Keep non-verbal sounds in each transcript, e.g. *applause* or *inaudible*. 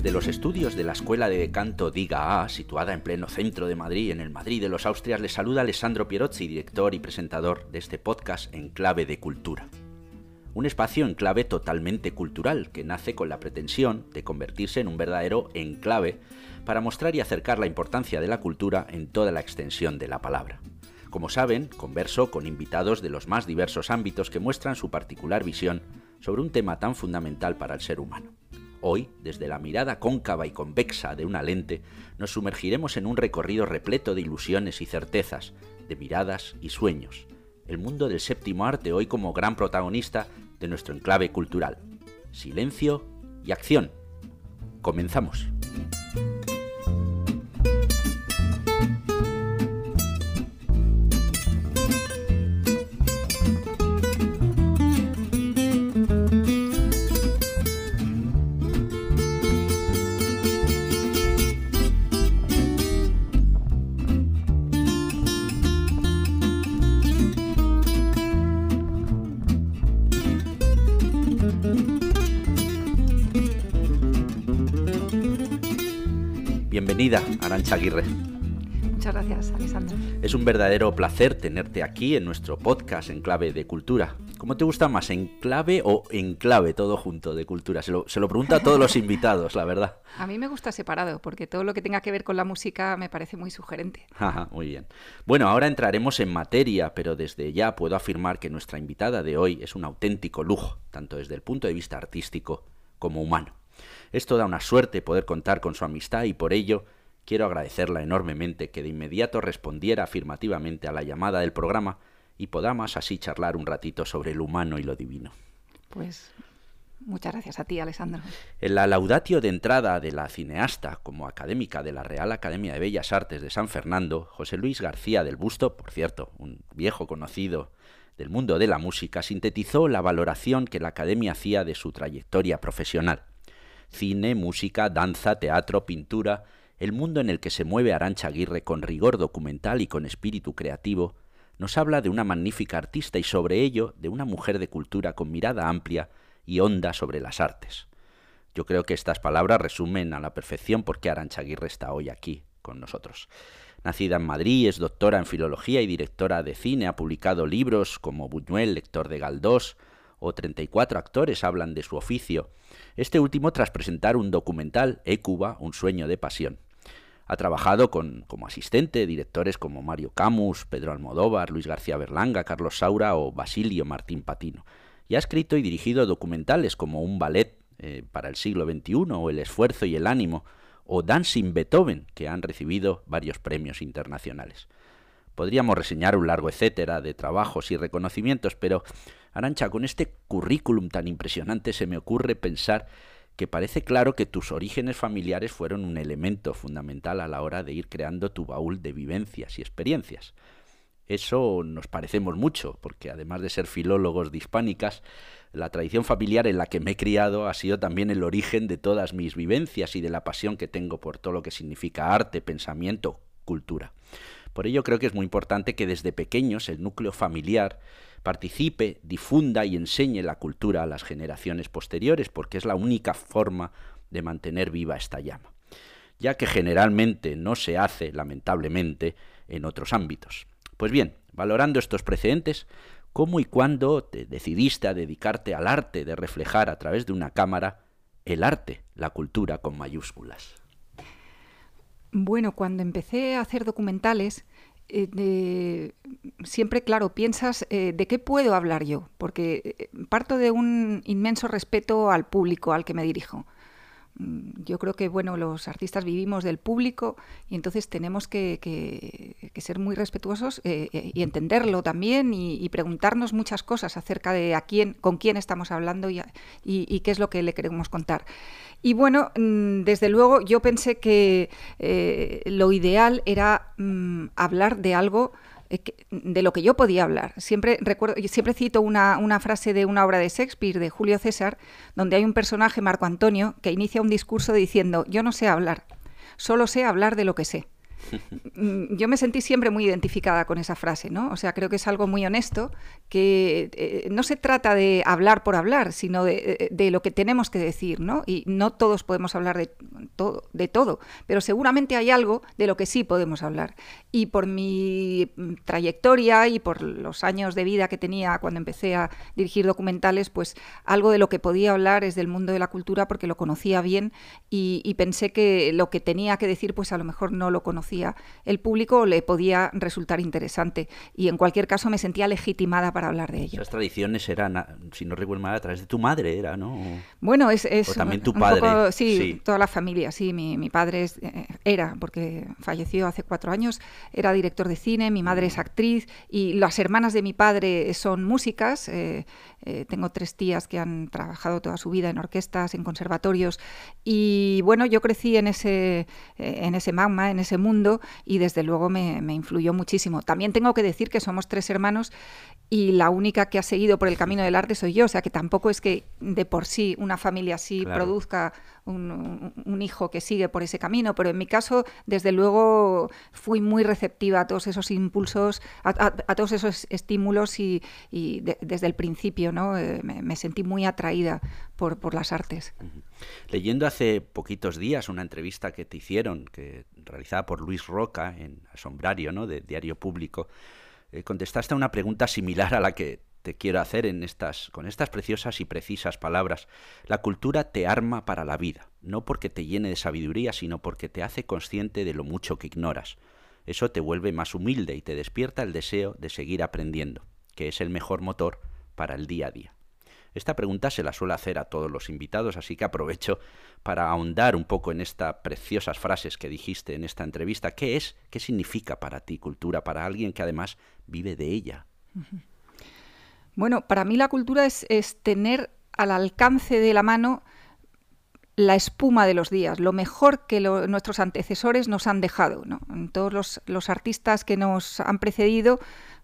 Desde los estudios de la Escuela de Canto Diga A, situada en pleno centro de Madrid, en el Madrid de los Austrias, les saluda Alessandro Pierozzi, director y presentador de este podcast en clave de cultura. Un espacio en clave totalmente cultural que nace con la pretensión de convertirse en un verdadero enclave para mostrar y acercar la importancia de la cultura en toda la extensión de la palabra. Como saben, converso con invitados de los más diversos ámbitos que muestran su particular visión sobre un tema tan fundamental para el ser humano. Hoy, desde la mirada cóncava y convexa de una lente, nos sumergiremos en un recorrido repleto de ilusiones y certezas, de miradas y sueños, el mundo del séptimo arte hoy como gran protagonista de nuestro enclave cultural. Silencio y acción. Comenzamos. Aguirre. Muchas gracias, Alessandro. Es un verdadero placer tenerte aquí en nuestro podcast en clave de cultura. ¿Cómo te gusta más, en clave o en clave, todo junto de cultura? Se lo, se lo pregunto a todos los *laughs* invitados, la verdad. A mí me gusta separado, porque todo lo que tenga que ver con la música me parece muy sugerente. *laughs* Ajá, muy bien. Bueno, ahora entraremos en materia, pero desde ya puedo afirmar que nuestra invitada de hoy es un auténtico lujo, tanto desde el punto de vista artístico como humano. Es toda una suerte poder contar con su amistad y por ello quiero agradecerla enormemente que de inmediato respondiera afirmativamente a la llamada del programa y podamos así charlar un ratito sobre lo humano y lo divino. Pues muchas gracias a ti, Alessandro. En la laudatio de entrada de la cineasta como académica de la Real Academia de Bellas Artes de San Fernando, José Luis García del Busto, por cierto, un viejo conocido del mundo de la música, sintetizó la valoración que la Academia hacía de su trayectoria profesional cine, música, danza, teatro, pintura, el mundo en el que se mueve Arancha Aguirre con rigor documental y con espíritu creativo, nos habla de una magnífica artista y sobre ello de una mujer de cultura con mirada amplia y honda sobre las artes. Yo creo que estas palabras resumen a la perfección por qué Arancha Aguirre está hoy aquí con nosotros. Nacida en Madrid, es doctora en filología y directora de cine, ha publicado libros como Buñuel, lector de Galdós, o 34 actores hablan de su oficio, este último tras presentar un documental, Écuba, un sueño de pasión. Ha trabajado con, como asistente directores como Mario Camus, Pedro Almodóvar, Luis García Berlanga, Carlos Saura o Basilio Martín Patino. Y ha escrito y dirigido documentales como Un ballet eh, para el siglo XXI o El esfuerzo y el ánimo o Dancing Beethoven, que han recibido varios premios internacionales. Podríamos reseñar un largo etcétera de trabajos y reconocimientos, pero Arancha, con este currículum tan impresionante se me ocurre pensar que parece claro que tus orígenes familiares fueron un elemento fundamental a la hora de ir creando tu baúl de vivencias y experiencias. Eso nos parecemos mucho, porque además de ser filólogos de hispánicas, la tradición familiar en la que me he criado ha sido también el origen de todas mis vivencias y de la pasión que tengo por todo lo que significa arte, pensamiento, cultura. Por ello creo que es muy importante que desde pequeños el núcleo familiar participe, difunda y enseñe la cultura a las generaciones posteriores, porque es la única forma de mantener viva esta llama, ya que generalmente no se hace, lamentablemente, en otros ámbitos. Pues bien, valorando estos precedentes, ¿cómo y cuándo te decidiste a dedicarte al arte de reflejar a través de una cámara el arte, la cultura con mayúsculas? Bueno, cuando empecé a hacer documentales, eh, siempre, claro, piensas eh, de qué puedo hablar yo, porque eh, parto de un inmenso respeto al público al que me dirijo. Mm, yo creo que bueno, los artistas vivimos del público y entonces tenemos que, ser muy respetuosos y entenderlo también y, preguntarnos muchas cosas acerca de a quién, con quién estamos hablando y, y qué es lo que le queremos contar. Y bueno, mm, desde luego yo pensé que eh, lo ideal era mm, hablar de algo eh, de lo que yo podía hablar. Siempre recuerdo, siempre cito una, una, frase de una obra de Shakespeare, de Julio César, donde hay un personaje, Marco Antonio, que inicia un discurso diciendo, yo no sé hablar, solo sé hablar de lo que sé. Mm, yo me sentí siempre muy identificada con esa frase, ¿no? O sea, creo que es algo muy honesto, que eh, no se trata de hablar por hablar, sino de, de, lo que tenemos que decir, ¿no? Y no todos podemos hablar de todo, pero seguramente hay algo de lo que sí podemos hablar. Y por mi mm, trayectoria y por los años de vida que tenía cuando empecé a dirigir documentales, pues algo de lo que podía hablar es del mundo de la cultura porque lo conocía bien y pensé que lo que tenía que decir, pues a lo mejor no lo conocía el público le podía resultar interesante. Y en cualquier caso me sentía legitimada para hablar de ello. Esas tradiciones eran, si no recuerdo mal, a través de tu madre, ¿era, no? Bueno, es... o también tu padre. sí, toda la familia, sí. Mi, mi padre eh, era, porque falleció hace cuatro años, era director de cine, mi madre es mm. actriz y las hermanas de mi padre son músicas. Eh, eh, tengo tres tías que han trabajado toda su vida en orquestas, en conservatorios y bueno, yo crecí en ese, eh, en ese magma, en ese mundo y desde luego me, influyó muchísimo. También tengo que decir que somos tres hermanos y la única que ha seguido por el camino del arte soy yo, o sea que tampoco es que de por sí una familia así produzca un, hijo que sigue por ese camino, pero en mi caso, desde luego, fui muy receptiva a todos esos impulsos, a, todos esos estímulos y, desde el principio ¿no? Eh, me, sentí muy atraída por, las artes. Leyendo hace poquitos días una entrevista que te hicieron, que realizada por Luis Roca en Asombrario, ¿no? de Diario Público, eh, contestaste a una pregunta similar a la que te quiero hacer en estas, con estas preciosas y precisas palabras. La cultura te arma para la vida, no porque te llene de sabiduría, sino porque te hace consciente de lo mucho que ignoras. Eso te vuelve más humilde y te despierta el deseo de seguir aprendiendo, que es el mejor motor para el día a día. Esta pregunta se la suele hacer a todos los invitados, así que aprovecho para ahondar un poco en estas preciosas frases que dijiste en esta entrevista. ¿Qué es? ¿Qué significa para ti cultura, para alguien que además vive de ella? Bueno, para mí la cultura es, tener al alcance de la mano la espuma de los días, lo mejor que nuestros antecesores nos han dejado. Todos los, artistas que nos han precedido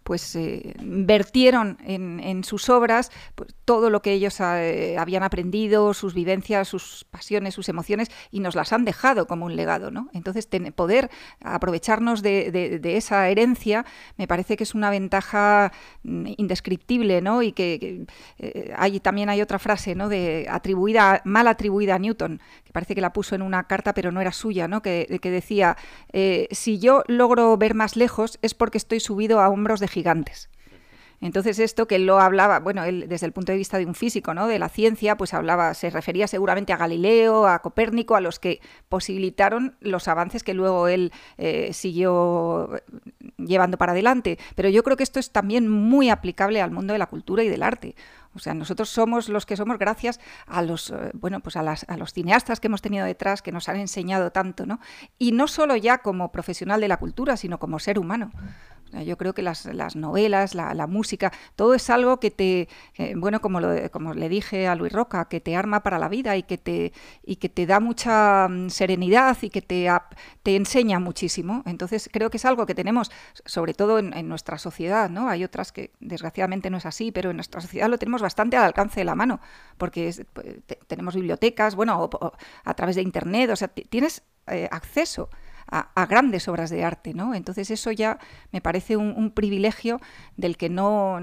pues eh, vertieron en, sus obras pues, todo lo que ellos eh, habían aprendido, sus vivencias, sus pasiones, sus emociones, y nos las han dejado como un legado. ¿no? Entonces, poder aprovecharnos de, esa herencia me parece que es una ventaja mm, indescriptible, ¿no? Y que, eh, hay, también hay otra frase, ¿no? De atribuida, mal atribuida a Newton, parece que la puso en una carta, pero no era suya, ¿no? Que, que decía, si yo logro ver más lejos es porque estoy subido a hombros de gigantes. Entonces esto que él lo hablaba, bueno, él desde el punto de vista de un físico, ¿no? De la ciencia, pues hablaba, se refería seguramente a Galileo, a Copérnico, a los que posibilitaron los avances que luego él eh, siguió llevando para adelante. Pero yo creo que esto es también muy aplicable al mundo de la cultura y del arte. O sea, nosotros somos los que somos gracias a los, eh, bueno, pues a, a, los cineastas que hemos tenido detrás, que nos han enseñado tanto, ¿no? Y no solo ya como profesional de la cultura, sino como ser humano. Yo creo que las, novelas, la, música, todo es algo que te, eh, bueno, como, lo, como le dije a Luis Roca, que te arma para la vida y que te, y que te da mucha mm, serenidad y que te, te enseña muchísimo. Entonces creo que es algo que tenemos, sobre todo en, nuestra sociedad, ¿no? Hay otras que desgraciadamente no es así, pero en nuestra sociedad lo tenemos bastante al alcance de la mano, porque pues, tenemos bibliotecas, bueno, a través de Internet, o sea, tienes eh, acceso a, grandes obras de arte, ¿no? Entonces eso ya me parece un, privilegio del que no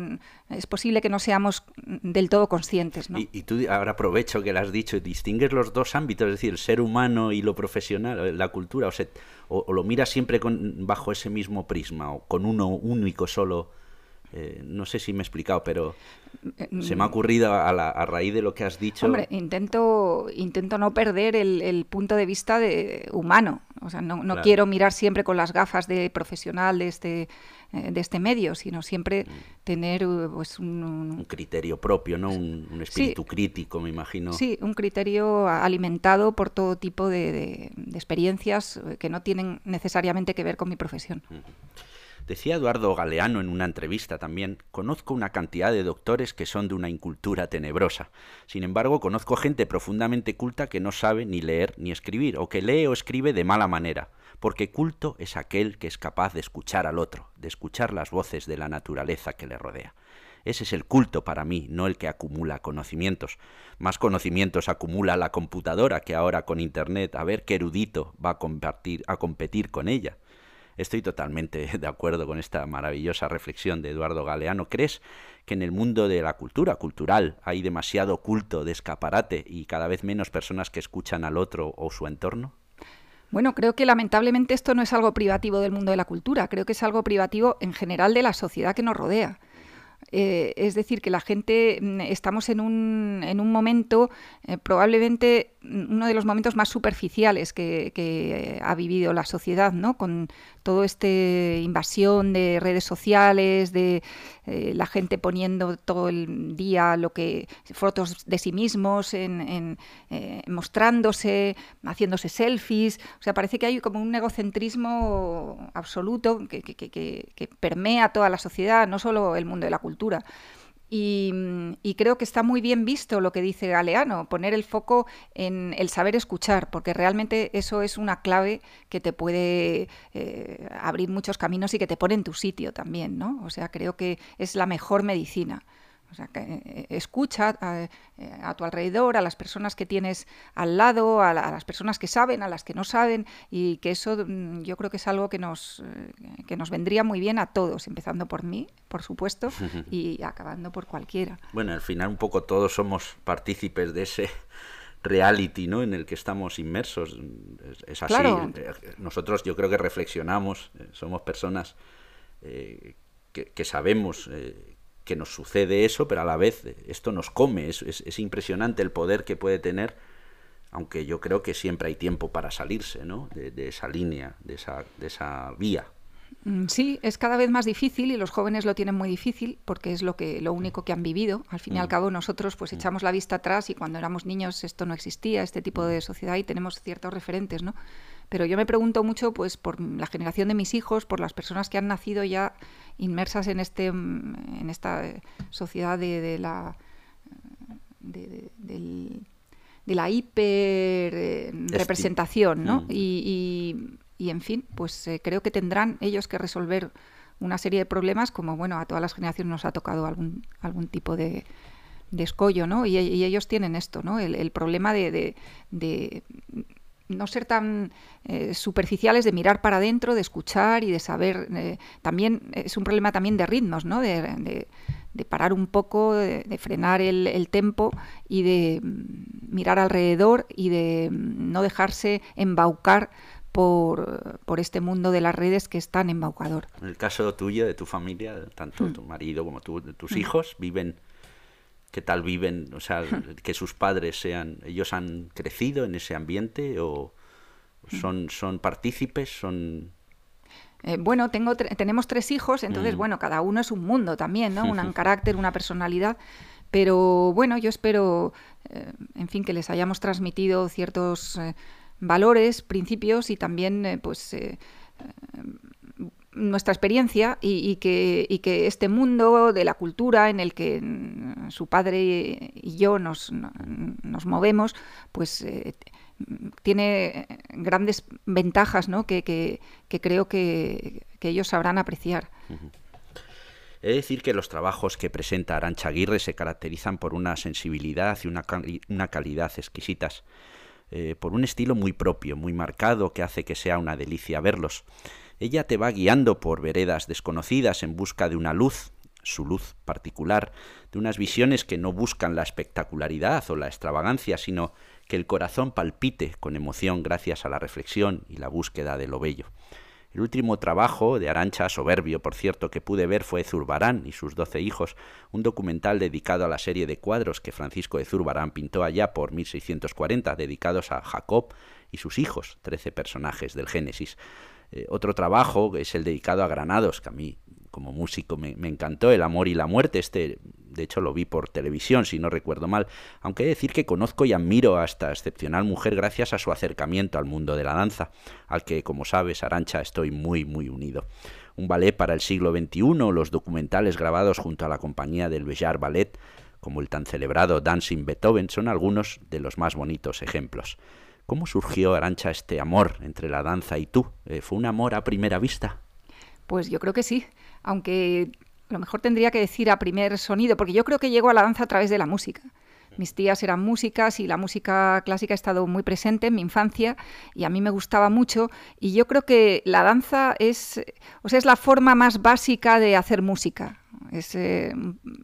es posible que no seamos del todo conscientes, ¿no? Y, tú ahora aprovecho que lo has dicho, distingues los dos ámbitos, es decir, el ser humano y lo profesional, la cultura, o, o, lo miras siempre con, bajo ese mismo prisma, o con uno único solo eh, no sé si me he explicado, pero se me ha ocurrido a, a, raíz de lo que has dicho. Hombre, intento, intento no perder el, punto de vista de humano. O sea, no, no quiero mirar siempre con las gafas de profesional de este, eh, de este medio, sino siempre mm. tener pues, un, un, criterio propio, ¿no? Un, espíritu crítico, me imagino. Sí, un criterio alimentado por todo tipo de, de, experiencias que no tienen necesariamente que ver con mi profesión. Decía Eduardo Galeano en una entrevista también, conozco una cantidad de doctores que son de una incultura tenebrosa. Sin embargo, conozco gente profundamente culta que no sabe ni leer ni escribir, o que lee o escribe de mala manera, porque culto es aquel que es capaz de escuchar al otro, de escuchar las voces de la naturaleza que le rodea. Ese es el culto para mí, no el que acumula conocimientos. Más conocimientos acumula la computadora que ahora con Internet, a ver qué erudito va a, compartir, a competir con ella. Estoy totalmente *laughs* de acuerdo con esta maravillosa reflexión de Eduardo Galeano. ¿Crees que en el mundo de la cultura cultural hay demasiado culto de escaparate y cada vez menos personas que escuchan al otro o su entorno? Bueno, creo que lamentablemente esto no es algo privativo del mundo de la cultura, creo que es algo privativo en general de la sociedad que nos rodea. Eh, es decir, que la gente mm, estamos en un, en un momento eh, probablemente uno de los momentos más superficiales que, que, ha vivido la sociedad, ¿no? Con todo este invasión de redes sociales, de eh, la gente poniendo todo el día lo que fotos de sí mismos, en, mostrándose, haciéndose selfies. O sea, parece que hay como un egocentrismo absoluto que, que permea toda la sociedad, no solo el mundo de la cultura. Creo que está muy bien visto lo que dice Galeano, poner el foco en el saber escuchar, porque realmente eso es una clave que te puede eh, abrir muchos caminos y que te pone en tu sitio también, ¿no? O sea, creo que es la mejor medicina. O sea, que eh, escucha eh, a, tu alrededor, a las personas que tienes al lado, a, las personas que saben, a las que no saben, y que eso mm, yo creo que es algo que nos, eh, que nos vendría muy bien a todos, empezando por mí, por supuesto, *laughs* y acabando por cualquiera. Bueno, al final un poco todos somos partícipes de ese reality ¿no? en el que estamos inmersos. Es, así. Nosotros yo creo que reflexionamos, somos personas que, sabemos que nos sucede eso, pero a la vez esto nos come, es, es, impresionante el poder que puede tener, aunque yo creo que siempre hay tiempo para salirse ¿no? de, esa línea, de esa, de esa vía. Mm, sí, es cada vez más difícil y los jóvenes lo tienen muy difícil porque es lo que lo único que han vivido. Al fin y al mm. cabo nosotros pues mm. echamos la vista atrás y cuando éramos niños esto no existía, este tipo de sociedad y tenemos ciertos referentes, ¿no? Pero yo me pregunto mucho pues por la generación de mis hijos, por las personas que han nacido ya inmersas en este en esta sociedad de, la de, la hiper eh, representación, ¿no? Mm. Y, y, en fin, pues eh, creo que tendrán ellos que resolver una serie de problemas, como bueno, a todas las generaciones nos ha tocado algún, algún tipo de, de escollo, ¿no? Y, ellos tienen esto, ¿no? El, problema de, no ser tan eh, superficiales, de mirar para adentro, de escuchar y de saber. Eh, también es un problema también de ritmos, ¿no? De, parar un poco, de, frenar el, el, tempo y de mm, mirar alrededor y de mm, no dejarse embaucar por, por, este mundo de las redes que es tan embaucador. En el caso tuyo, de tu familia, tanto mm. tu marido como tú, tus hijos viven qué tal viven, o sea, que sus padres sean, ellos han crecido en ese ambiente o son, son partícipes, son... Eh, bueno, tengo tenemos tres hijos, entonces, mm. bueno, cada uno es un mundo también, ¿no? Un *laughs* carácter, una personalidad, pero bueno, yo espero, eh, en fin, que les hayamos transmitido ciertos eh, valores, principios y también, pues nuestra experiencia y, que, este mundo de la cultura en el que su padre y yo nos, movemos, pues eh, tiene grandes ventajas que, creo que, ellos sabrán apreciar. He de decir que los trabajos que presenta Arancha Aguirre se caracterizan por una sensibilidad y una, una calidad exquisitas, eh, por un estilo muy propio, muy marcado, que hace que sea una delicia verlos. Ella te va guiando por veredas desconocidas en busca de una luz, su luz particular, de unas visiones que no buscan la espectacularidad o la extravagancia, sino que el corazón palpite con emoción gracias a la reflexión y la búsqueda de lo bello. El último trabajo de Arancha, soberbio por cierto, que pude ver fue Zurbarán y sus doce hijos, un documental dedicado a la serie de cuadros que Francisco de Zurbarán pintó allá por 1640, dedicados a Jacob y sus hijos, trece personajes del Génesis. Eh, otro trabajo es el dedicado a Granados, que a mí como músico me, encantó, El amor y la muerte. Este, de hecho, lo vi por televisión, si no recuerdo mal. Aunque he de decir que conozco y admiro a esta excepcional mujer gracias a su acercamiento al mundo de la danza, al que, como sabes, Arancha, estoy muy, muy unido. Un ballet para el siglo XXI, los documentales grabados junto a la compañía del Bellar Ballet, como el tan celebrado Dancing Beethoven, son algunos de los más bonitos ejemplos. ¿Cómo surgió, Arancha, este amor entre la danza y tú? Eh, ¿Fue un amor a primera vista? Pues yo creo que sí, aunque a lo mejor tendría que decir a primer sonido, porque yo creo que llego a la danza a través de la música. Mis tías eran músicas y la música clásica ha estado muy presente en mi infancia y a mí me gustaba mucho. Y yo creo que la danza es, o sea, es la forma más básica de hacer música es eh,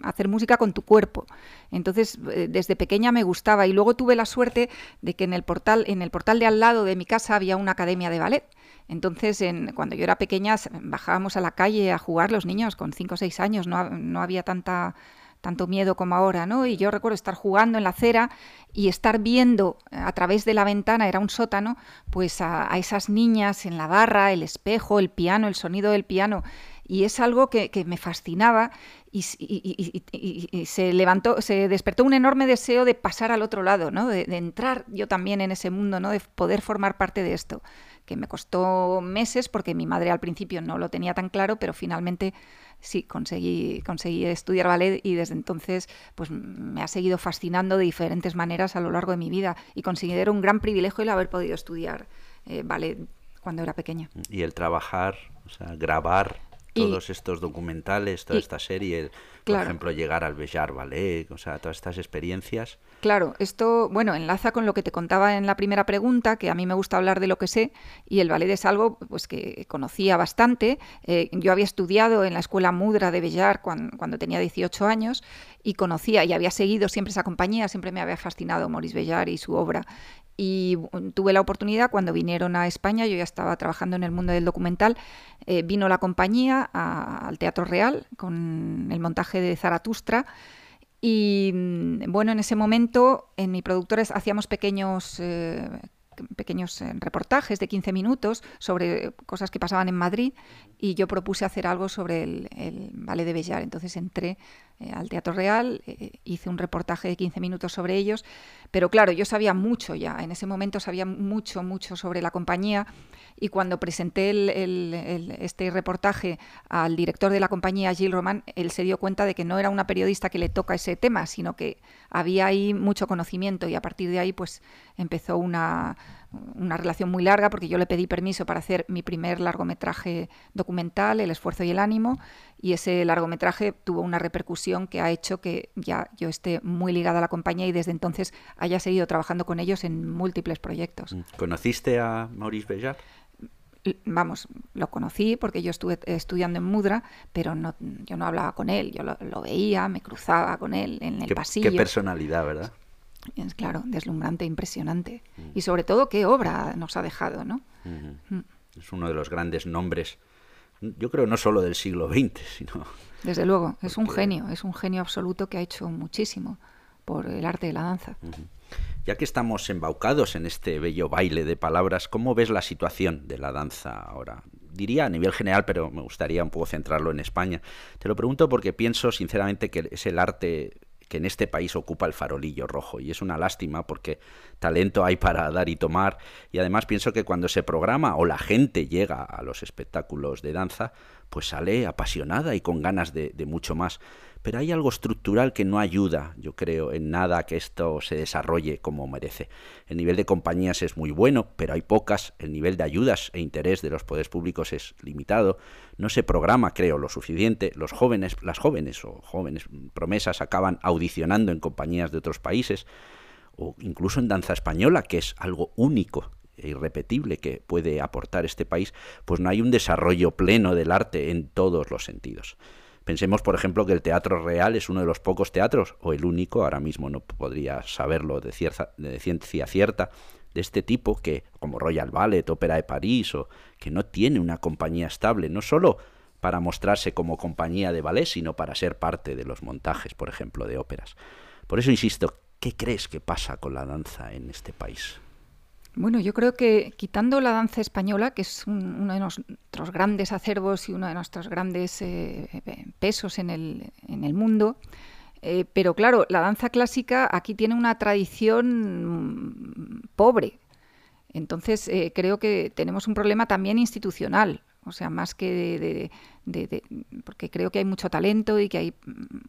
hacer música con tu cuerpo. Entonces, eh, desde pequeña me gustaba y luego tuve la suerte de que en el portal, en el portal de al lado de mi casa había una academia de ballet. Entonces, en, cuando yo era pequeña, bajábamos a la calle a jugar los niños con 5 o 6 años, no, no había tanta tanto miedo como ahora, ¿no? Y yo recuerdo estar jugando en la acera y estar viendo a través de la ventana, era un sótano, pues a, esas niñas en la barra, el espejo, el piano, el sonido del piano y es algo que, me fascinaba y, se levantó, se despertó un enorme deseo de pasar al otro lado, ¿no? De, entrar yo también en ese mundo, ¿no? De poder formar parte de esto, que me costó meses porque mi madre al principio no lo tenía tan claro, pero finalmente sí conseguí, conseguí estudiar ballet y desde entonces pues me ha seguido fascinando de diferentes maneras a lo largo de mi vida y considero un gran privilegio el haber podido estudiar eh, ballet cuando era pequeña. Y el trabajar, grabar todos estos documentales, toda esta serie, por ejemplo, llegar al Bellar Ballet, o sea, todas estas experiencias. Claro, esto, bueno, enlaza con lo que te contaba en la primera pregunta, que a mí me gusta hablar de lo que sé, y el ballet es algo pues que conocía bastante. Eh, yo había estudiado en la escuela Mudra de Bellar cuando, tenía 18 años y conocía y había seguido siempre esa compañía, siempre me había fascinado Maurice Bellar y su obra y tuve la oportunidad cuando vinieron a España, yo ya estaba trabajando en el mundo del documental, eh, vino la compañía al Teatro Real con el montaje de Zaratustra y mm, bueno, en ese momento en mi productores hacíamos pequeños... Eh, pequeños eh, reportajes de 15 minutos sobre cosas que pasaban en Madrid y yo propuse hacer algo sobre el, el de Bellar. Entonces entré eh, al Teatro Real, eh, hice un reportaje de 15 minutos sobre ellos, pero claro, yo sabía mucho ya, en ese momento sabía mucho, mucho sobre la compañía y cuando presenté este reportaje al director de la compañía, Gilles Roman, él se dio cuenta de que no era una periodista que le toca ese tema, sino que había ahí mucho conocimiento y a partir de ahí pues empezó una una relación muy larga porque yo le pedí permiso para hacer mi primer largometraje documental, El esfuerzo y el ánimo, y ese largometraje tuvo una repercusión que ha hecho que ya yo esté muy ligada a la compañía y desde entonces haya seguido trabajando con ellos en múltiples proyectos. Mm. ¿Conociste a Maurice Bellat? Vamos, lo conocí porque yo estuve estudiando en Mudra, pero no, yo no hablaba con él, yo lo, veía, me cruzaba con él en el pasillo. Qué personalidad, ¿verdad? Es claro, deslumbrante, impresionante. Mm. Y sobre todo, qué obra nos ha dejado, ¿no? Mm. Es uno de los grandes nombres, yo creo no solo del siglo XX, sino... Desde luego, es un genio, es un genio absoluto que ha hecho muchísimo por el arte de la danza. Ya que estamos embaucados en este bello baile de palabras, ¿cómo ves la situación de la danza ahora? Diría a nivel general, pero me gustaría un poco centrarlo en España. Te lo pregunto porque pienso sinceramente que es el arte que en este país ocupa el farolillo rojo. Y es una lástima porque talento hay para dar y tomar. Y además pienso que cuando se programa o la gente llega a los espectáculos de danza pues sale apasionada y con ganas de, de mucho más pero hay algo estructural que no ayuda, yo creo, en nada que esto se desarrolle como merece. El nivel de compañías es muy bueno, pero hay pocas, el nivel de ayudas e interés de los poderes públicos es limitado, no se programa, creo, lo suficiente, los jóvenes, las jóvenes o jóvenes promesas acaban audicionando en compañías de otros países, o incluso en danza española, que es algo único e irrepetible que puede aportar este país, pues no hay un desarrollo pleno del arte en todos los sentidos. Pensemos, por ejemplo, que el Teatro Real es uno de los pocos teatros, o el único, ahora mismo no podría saberlo de, ciencia cierta, de este tipo que, como Royal Ballet, Ópera de París, o que no tiene una compañía estable, no solo para mostrarse como compañía de ballet, sino para ser parte de los montajes, por ejemplo, de óperas. Por eso insisto, ¿qué crees que pasa con la danza en este país? Bueno, yo creo que quitando la danza española, que es uno de nuestros grandes acervos y uno de nuestros grandes eh, pesos en el, en el mundo, eh, pero claro, la danza clásica aquí tiene una tradición pobre. Entonces eh, creo que tenemos un problema también institucional. O sea, más que de, porque creo que hay mucho talento y que hay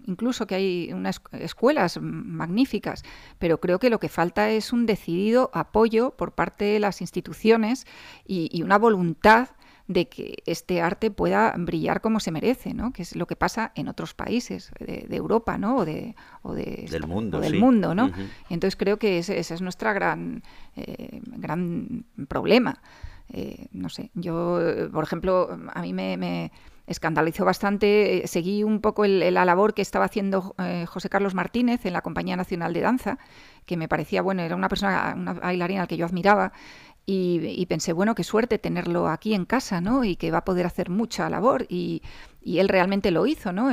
incluso que hay unas escuelas magníficas, pero creo que lo que falta es un decidido apoyo por parte de las instituciones y, una voluntad de que este arte pueda brillar como se merece, ¿no? Que es lo que pasa en otros países de, Europa, ¿no? O, de, del mundo, del mundo, ¿no? Entonces creo que ese, es nuestro gran, eh, gran problema. Eh, no sé, yo, por ejemplo, a mí me, escandalizó bastante, seguí un poco la labor que estaba haciendo José Carlos Martínez en la Compañía Nacional de Danza, que me parecía, bueno, era una persona, una bailarina al que yo admiraba, y, pensé, bueno, qué suerte tenerlo aquí en casa, ¿no? Y que va a poder hacer mucha labor. Y, él realmente lo hizo, ¿no?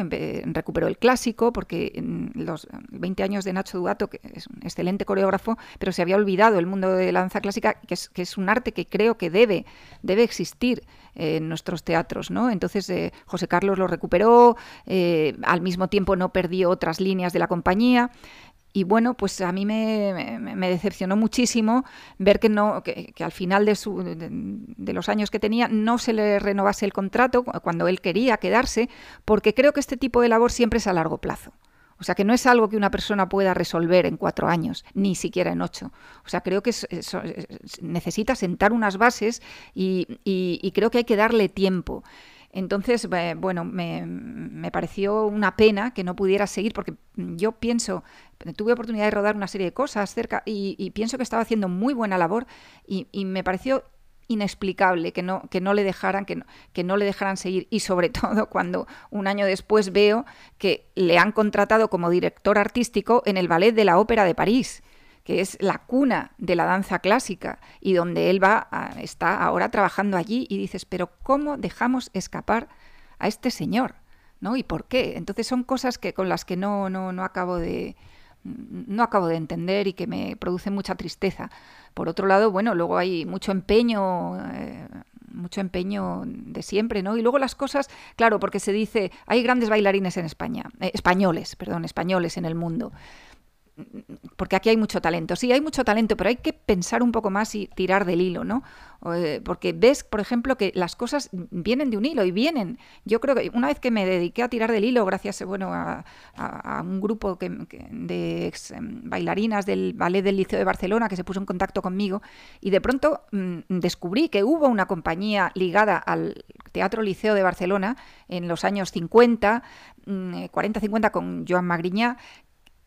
recuperó el clásico, porque en los 20 años de Nacho Duato, que es un excelente coreógrafo, pero se había olvidado el mundo de la danza clásica, que es, que es un arte que creo que debe, debe existir en nuestros teatros, ¿no? Entonces eh, José Carlos lo recuperó, eh, al mismo tiempo no perdió otras líneas de la compañía. Y bueno, pues a mí me, decepcionó muchísimo ver que, no, que, al final de, su, de, los años que tenía no se le renovase el contrato cuando él quería quedarse, porque creo que este tipo de labor siempre es a largo plazo. O sea, que no es algo que una persona pueda resolver en cuatro años, ni siquiera en ocho. O sea, creo que necesita sentar unas bases y creo que hay que darle tiempo. Entonces, bueno, me, pareció una pena que no pudiera seguir porque yo pienso, tuve oportunidad de rodar una serie de cosas cerca y, pienso que estaba haciendo muy buena labor y, me pareció inexplicable que no, que no le dejaran, que no, que no le dejaran seguir. Y sobre *laughs* todo cuando un año después veo que le han contratado como director artístico en el Ballet de la Ópera de París que es la cuna de la danza clásica y donde él va está ahora trabajando allí y dices, pero ¿cómo dejamos escapar a este señor? ¿No? ¿Y por qué? Entonces son cosas que con las que no, no, no acabo de no acabo de entender y que me producen mucha tristeza. Por otro lado, bueno, luego hay mucho empeño, eh, mucho empeño de siempre, ¿no? Y luego las cosas, claro, porque se dice, hay grandes bailarines en España, eh, españoles, perdón, españoles en el mundo porque aquí hay mucho talento. Sí, hay mucho talento, pero hay que pensar un poco más y tirar del hilo, ¿no? Eh, porque ves, por ejemplo, que las cosas vienen de un hilo y vienen. Yo creo que una vez que me dediqué a tirar del hilo, gracias bueno, a, un grupo de ex em, bailarinas del Ballet del Liceo de Barcelona que se puso en contacto conmigo, y de pronto mm, descubrí que hubo una compañía ligada al Teatro Liceo de Barcelona en los años 50, 40-50 mm, con Joan Magriñá,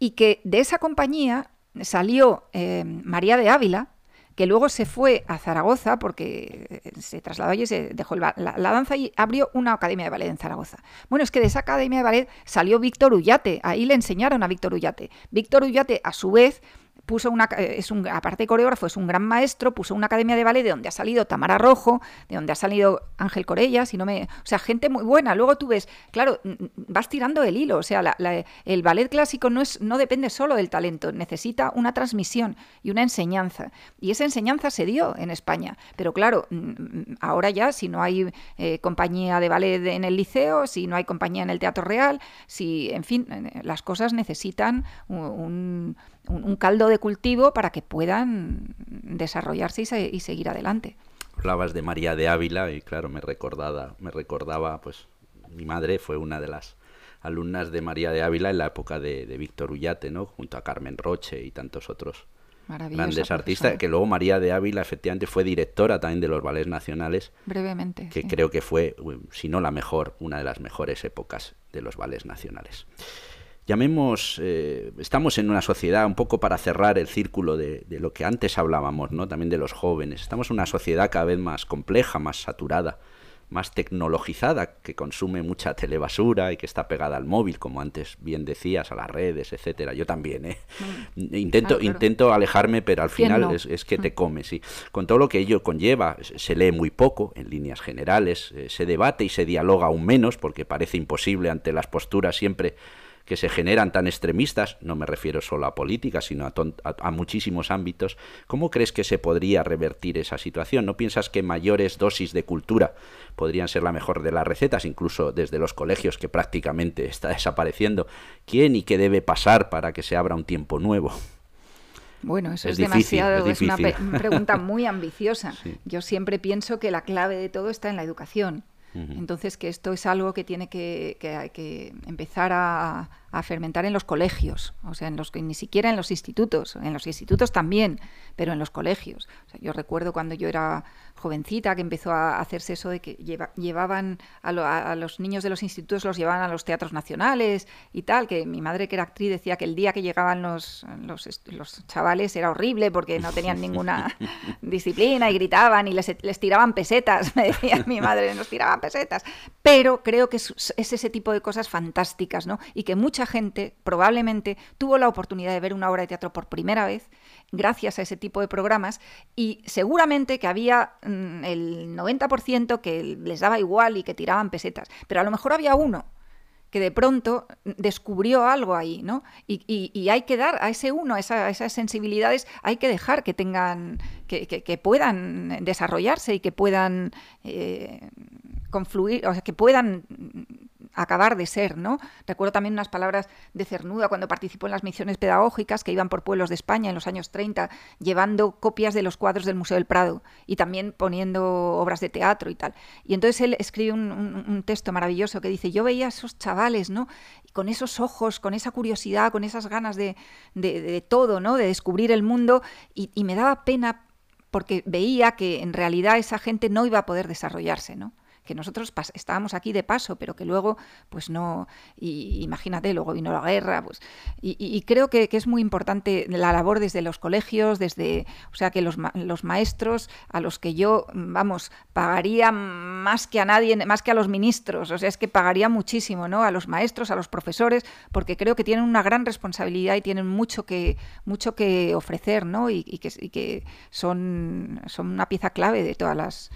y que de esa compañía salió eh, María de Ávila, que luego se fue a Zaragoza porque eh, se trasladó allí, se dejó la, la, danza y abrió una academia de ballet en Zaragoza. Bueno, es que de esa academia de ballet salió Víctor Ullate, ahí le enseñaron a Víctor Ullate. Víctor Ullate, a su vez, puso una, eh, es un, aparte de coreógrafo, es un gran maestro, puso una academia de ballet de donde ha salido Tamara Rojo, de donde ha salido Ángel Corella, si no me, o sea, gente muy buena. Luego tú ves, claro, vas tirando el hilo, o sea, el ballet clásico no es, no depende solo del talento, necesita una transmisión y una enseñanza. Y esa enseñanza se dio en España, pero claro, ahora ya si no hay eh, compañía de ballet en el liceo, si no hay compañía en el Teatro Real, si, en fin, eh, las cosas necesitan un un, caldo de cultivo para que puedan desarrollarse y, seguir adelante. Hablabas de María de Ávila y claro, me recordaba, me recordaba, pues mi madre fue una de las alumnas de María de Ávila en la época de, Víctor Ullate, ¿no? Junto a Carmen Roche y tantos otros grandes artistas, que luego María de Ávila efectivamente fue directora también de los ballets nacionales. Brevemente. Que creo que fue, si no la mejor, una de las mejores épocas de los ballets nacionales llamemos, eh, estamos en una sociedad, un poco para cerrar el círculo de, lo que antes hablábamos, ¿no? también de los jóvenes, estamos en una sociedad cada vez más compleja, más saturada, más tecnologizada, que consume mucha telebasura y que está pegada al móvil, como antes bien decías, a las redes, etcétera. Yo también, ¿eh? Mm. Intento, ah, intento alejarme, pero al final es, que te mm. come, sí. Con todo lo que ello conlleva, se lee muy poco en líneas generales, eh, se debate y se dialoga aún menos, porque parece imposible ante las posturas siempre que se generan tan extremistas, no me refiero solo a política, sino a, muchísimos ámbitos, ¿cómo crees que se podría revertir esa situación? ¿No piensas que mayores dosis de cultura podrían ser la mejor de las recetas, incluso desde los colegios que prácticamente está desapareciendo? ¿Quién y qué debe pasar para que se abra un tiempo nuevo? Bueno, eso es, demasiado, es, una pregunta muy *laughs* ambiciosa. Yo siempre pienso que la clave de todo está en la educación. Entonces, que esto es algo que tiene que, empezar a, a fermentar en los colegios, o sea, en los que ni siquiera en los institutos, en los institutos también, pero en los colegios. yo recuerdo cuando yo era jovencita que empezó a hacerse eso de que llevaban a, los niños de los institutos, los llevaban a los teatros nacionales y tal, que mi madre que era actriz decía que el día que llegaban los, los, chavales era horrible porque no tenían *laughs* ninguna disciplina y gritaban y les, les tiraban pesetas, *laughs* me decía mi madre, nos tiraban pesetas. Pero creo que es, es ese tipo de cosas fantásticas, ¿no? Y que gente probablemente tuvo la oportunidad de ver una obra de teatro por primera vez gracias a ese tipo de programas y seguramente que había mm, el 90% que les daba igual y que tiraban pesetas, pero a lo mejor había uno que de pronto descubrió algo ahí, ¿no? Y, hay que dar a ese uno, esas sensibilidades, hay que dejar que tengan, que, puedan desarrollarse y que puedan eh, confluir, o sea, que puedan acabar de ser, ¿no? Recuerdo también unas palabras de Cernuda cuando participó en las misiones pedagógicas que iban por pueblos de España en los años 30, llevando copias de los cuadros del Museo del Prado y también poniendo obras de teatro y tal. Y entonces él escribe un, texto maravilloso que dice, yo veía a esos chavales, ¿no? Con esos ojos, con esa curiosidad, con esas ganas de, de, todo, ¿no? De descubrir el mundo y, y me daba pena porque veía que en realidad esa gente no iba a poder desarrollarse, ¿no? Que nosotros estábamos aquí de paso, pero que luego, pues no, y, imagínate, luego vino la guerra, pues, y, creo que, es muy importante la labor desde los colegios, desde, o sea, que los, los maestros a los que yo, vamos, pagaría más que a nadie, más que a los ministros, o sea, es que pagaría muchísimo, ¿no? A los maestros, a los profesores, porque creo que tienen una gran responsabilidad y tienen mucho que, mucho que ofrecer, ¿no? Y, que, y que son, son una pieza clave de todas las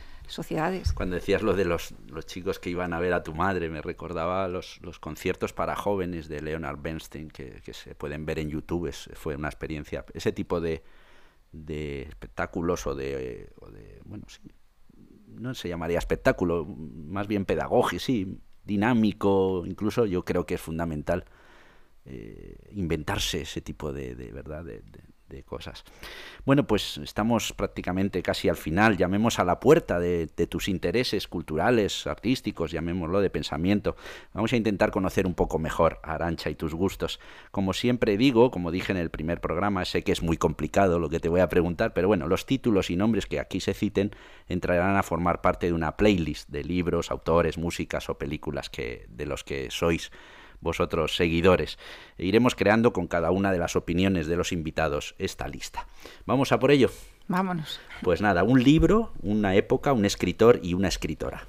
Cuando decías lo de los, los, chicos que iban a ver a tu madre, me recordaba los, los conciertos para jóvenes de Leonard Bernstein, que, se pueden ver en YouTube, fue una experiencia, ese tipo de, de espectáculos o de, o de, bueno, sí, no se llamaría espectáculo, más bien pedagógico, sí, dinámico, incluso yo creo que es fundamental eh, inventarse ese tipo de, de verdad, de, de cosas. Bueno, pues estamos prácticamente casi al final, llamemos a la puerta de, tus intereses culturales, artísticos, llamémoslo de pensamiento. Vamos a intentar conocer un poco mejor a Arancha y tus gustos. Como siempre digo, como dije en el primer programa, sé que es muy complicado lo que te voy a preguntar, pero bueno, los títulos y nombres que aquí se citen entrarán a formar parte de una playlist de libros, autores, músicas o películas que, de los que sois vosotros seguidores. E iremos creando con cada una de las opiniones de los invitados esta lista. ¿Vamos a por ello? Vámonos. Pues nada, un libro, una época, un escritor y una escritora.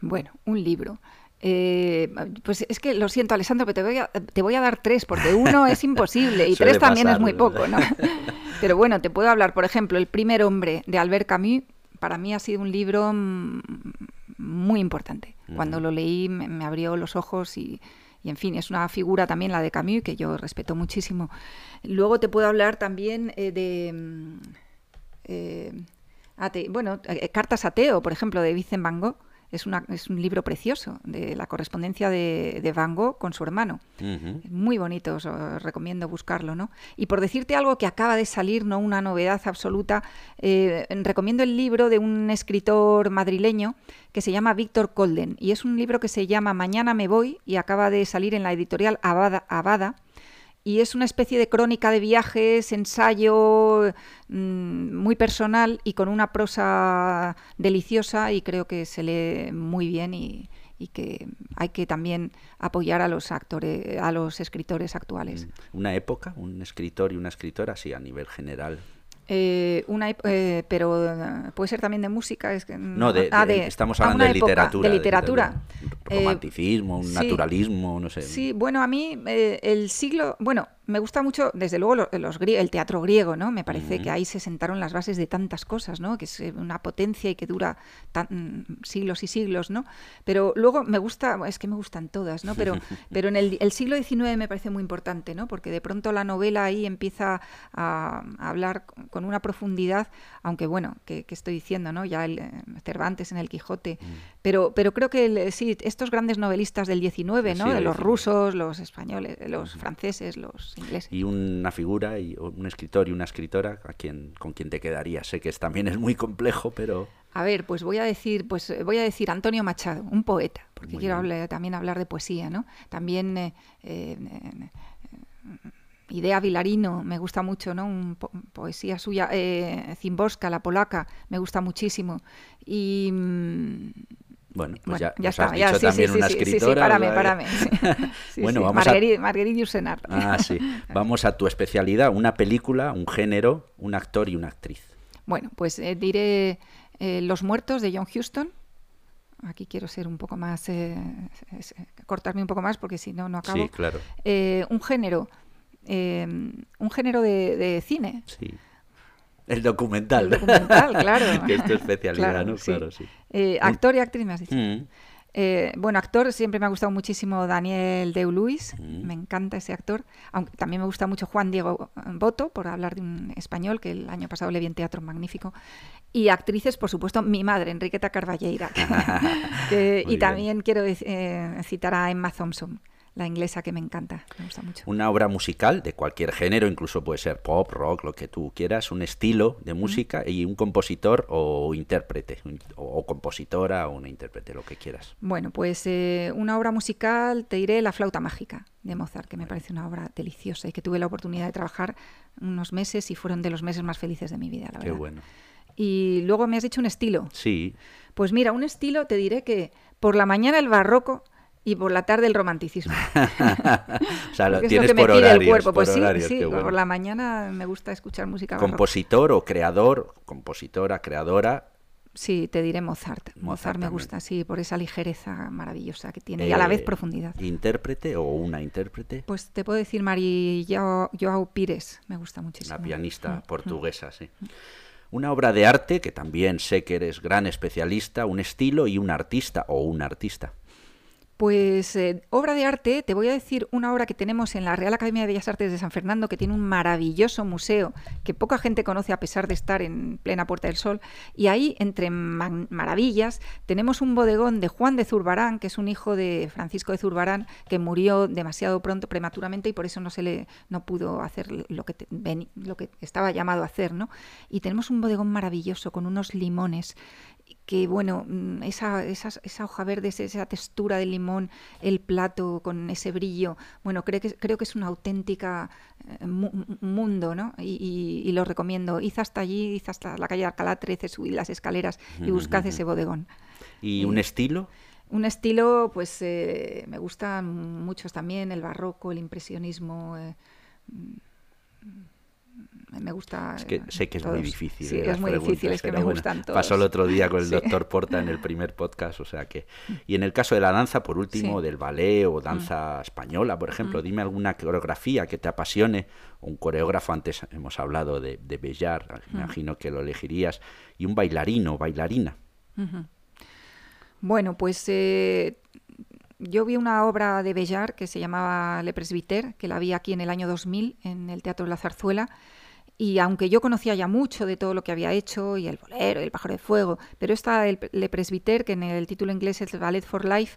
Bueno, un libro. Eh, pues es que lo siento, Alessandro, pero te voy a, te voy a dar tres, porque uno es *laughs* imposible y tres también es muy poco, ¿no? *laughs* Pero bueno, te puedo hablar, por ejemplo, El primer hombre de Albert Camus, para mí ha sido un libro mm, muy importante. Cuando lo leí me abrió los ojos y, y en fin, es una figura también la de Camus que yo respeto muchísimo. Luego te puedo hablar también eh, de... Mm, eh, bueno, eh, Cartas ateo, por ejemplo, de Vincent Van es, una, es un libro precioso de la correspondencia de, de Van Gogh con su hermano. Muy bonito, os, recomiendo buscarlo, ¿no? Y por decirte algo que acaba de salir, no una novedad absoluta, eh, recomiendo el libro de un escritor madrileño que se llama Víctor Colden y es un libro que se llama Mañana me voy y acaba de salir en la editorial Abada, Abada y es una especie de crónica de viajes, ensayo mm, muy personal y con una prosa deliciosa y creo que se lee muy bien y, que hay que también apoyar a los actores, a los escritores actuales. Mm. Una época, un escritor y una escritora, sí, a nivel general. Eh, una, eh, pero eh, puede ser también de música. Es que, no, de, ah, estamos hablando de literatura. De literatura. romanticismo, un naturalismo, no sé. Sí, bueno, a mí el siglo, bueno, me gusta mucho, desde luego, los, el teatro griego, ¿no? Me parece que ahí se sentaron las bases de tantas cosas, ¿no? Que es eh, una potencia y que dura tan, siglos y siglos, ¿no? Pero luego me gusta, es que me gustan todas, ¿no? Pero, *laughs* pero en el, siglo XIX me parece muy importante, ¿no? Porque de pronto la novela ahí empieza a, hablar con una profundidad, aunque bueno, que, estoy diciendo, ¿no? Ya el, eh, Cervantes en el Quijote, mm. Pero, pero creo que sí, estos grandes novelistas del XIX, ¿no? de los rusos, los españoles, los franceses, los y una figura, y un escritor y una escritora a quien, con quien te quedaría. Sé que también es muy complejo, pero... A ver, pues voy a decir, pues voy a decir Antonio Machado, un poeta, porque quiero también hablar de poesía, ¿no? También eh, eh, Idea Vilarino, me gusta mucho, ¿no? Un poesía suya, eh, Zimborska, la polaca, me gusta muchísimo. Y mm, bueno, pues ya, ya está. Has dicho también una escritora. Sí, sí, párame, párame. *laughs* bueno, vamos a... Ah, sí. *laughs* Vamos a tu especialidad, una película, un género, un actor y una actriz. Bueno, pues eh, diré eh, Los muertos de John Huston. Aquí quiero ser un poco más, cortarme un poco más porque si no, no acabo. Sí, claro. un género, un género de, cine. Sí. El documental. El documental, claro. *laughs* que es tu especialidad, ¿no? Claro, sí. Eh, actor y actriz, me has dicho. Mm. Eh, bueno, actor, siempre me ha gustado muchísimo Daniel Deu-Luis, mm. me encanta ese actor. Aunque también me gusta mucho Juan Diego Boto, por hablar de un español, que el año pasado le vi en teatro magnífico. Y actrices, por supuesto, mi madre, Enriqueta Carballeira. *laughs* y también quiero eh, citar a Emma Thompson la inglesa que me encanta, me gusta mucho. Una obra musical de cualquier género, incluso puede ser pop, rock, lo que tú quieras, un estilo de música y un compositor o intérprete, o, compositora o una intérprete, lo que quieras. Bueno, pues eh, una obra musical, te diré La flauta mágica de Mozart, que me parece una obra deliciosa y que tuve la oportunidad de trabajar unos meses y fueron de los meses más felices de mi vida, la verdad. Qué bueno. Y luego me has dicho un estilo. Sí. Pues mira, un estilo te diré que por la mañana el barroco y por la tarde el romanticismo. *laughs* o sea, lo tienes por horarios, cuerpo. Pues sí, sí por la mañana me gusta escuchar música Compositor o creador, compositora, creadora. Sí, te diré Mozart. Mozart, me gusta, sí, por esa ligereza maravillosa que tiene y a la vez eh, profundidad. ¿Intérprete o una intérprete? Pues te puedo decir María Joao Pires, me gusta muchísimo. La pianista mm, mm, portuguesa, sí. Mm. Una obra de arte que también sé que eres gran especialista, un estilo y un artista o un artista. Pues eh, obra de arte, te voy a decir una obra que tenemos en la Real Academia de Bellas Artes de San Fernando, que tiene un maravilloso museo que poca gente conoce a pesar de estar en plena Puerta del Sol. Y ahí, entre maravillas, tenemos un bodegón de Juan de Zurbarán, que es un hijo de Francisco de Zurbarán, que murió demasiado pronto, prematuramente, y por eso no se le no pudo hacer lo que, lo que estaba llamado a hacer. ¿no? Y tenemos un bodegón maravilloso con unos limones que bueno, mm, esa, esa, esa, hoja verde, esa textura del limón, el plato con ese brillo, bueno, creo que, creo que es una auténtica eh, mundo, ¿no? Y, lo recomiendo. Id hasta allí, id hasta la calle de Alcalá 13, subid las escaleras y buscad ese bodegón. ¿Y un estilo? Un estilo, pues eh, me gustan muchos también, el barroco, el impresionismo. Eh, me gusta. Es que sé que es muy difícil. Sí, es muy difícil, es que me gustan todos. Pasó el otro día con el *laughs* doctor Porta en el primer podcast, o sea que. Y en el caso de la danza, por último, del ballet o danza mm. española, por ejemplo, mm. dime alguna coreografía que te apasione. Un coreógrafo, antes hemos hablado de, de Bellar, mm. imagino que lo elegirías, y un bailarino, bailarina. Bueno, pues. Eh, yo vi una obra de Bellar que se llamaba Le Presbiter, que la vi aquí en el año 2000 en el Teatro de la Zarzuela, y aunque yo conocía ya mucho de todo lo que había hecho, y el bolero, y el pájaro de fuego, pero esta, el Le Presbiter, que en el título inglés es Ballet for Life,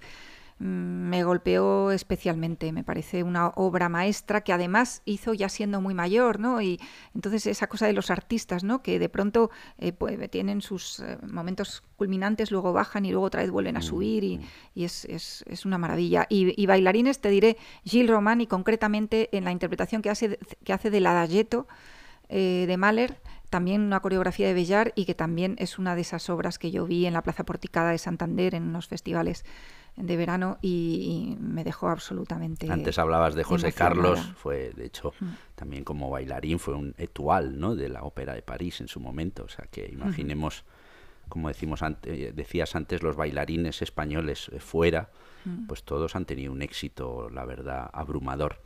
mm, me golpeó especialmente. Me parece una obra maestra que además hizo ya siendo muy mayor, ¿no? Y entonces esa cosa de los artistas, ¿no? Que de pronto eh, pues, tienen sus eh, momentos culminantes, luego bajan y luego otra vez vuelven a mm, subir y, mm. y es, es, es, una maravilla. Y, y, bailarines, te diré, Gilles Roman y concretamente en la interpretación que hace, que hace de la Dayeto, eh, de Mahler, también una coreografía de Bellar y que también es una de esas obras que yo vi en la Plaza Porticada de Santander en unos festivales de verano y, me dejó absolutamente. Antes hablabas de José Carlos, fue de hecho también como bailarín, fue un etual ¿no? de la Ópera de París en su momento. O sea que imaginemos, como decimos antes, decías antes, los bailarines españoles eh, fuera, pues todos han tenido un éxito, la verdad, abrumador.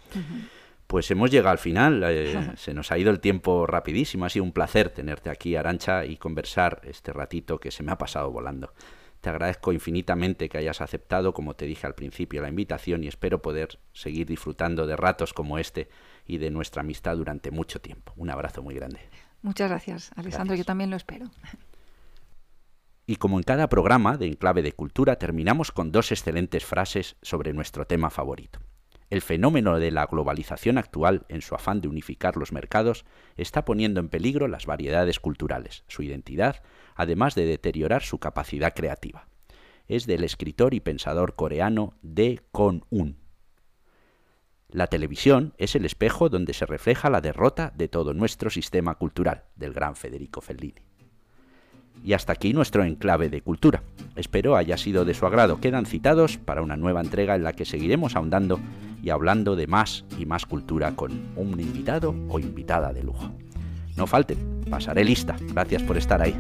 Pues hemos llegado al final, eh, *laughs* se nos ha ido el tiempo rapidísimo, ha sido un placer tenerte aquí, Arancha, y conversar este ratito que se me ha pasado volando. Te agradezco infinitamente que hayas aceptado, como te dije al principio, la invitación y espero poder seguir disfrutando de ratos como este y de nuestra amistad durante mucho tiempo. Un abrazo muy grande. Muchas gracias, Alessandro, yo también lo espero. Y como en cada programa de Enclave de Cultura, terminamos con dos excelentes frases sobre nuestro tema favorito. El fenómeno de la globalización actual, en su afán de unificar los mercados, está poniendo en peligro las variedades culturales, su identidad, además de deteriorar su capacidad creativa. Es del escritor y pensador coreano De Kon-un. La televisión es el espejo donde se refleja la derrota de todo nuestro sistema cultural, del gran Federico Fellini. Y hasta aquí nuestro enclave de cultura. Espero haya sido de su agrado. Quedan citados para una nueva entrega en la que seguiremos ahondando y hablando de más y más cultura con un invitado o invitada de lujo. No falten, pasaré lista. Gracias por estar ahí.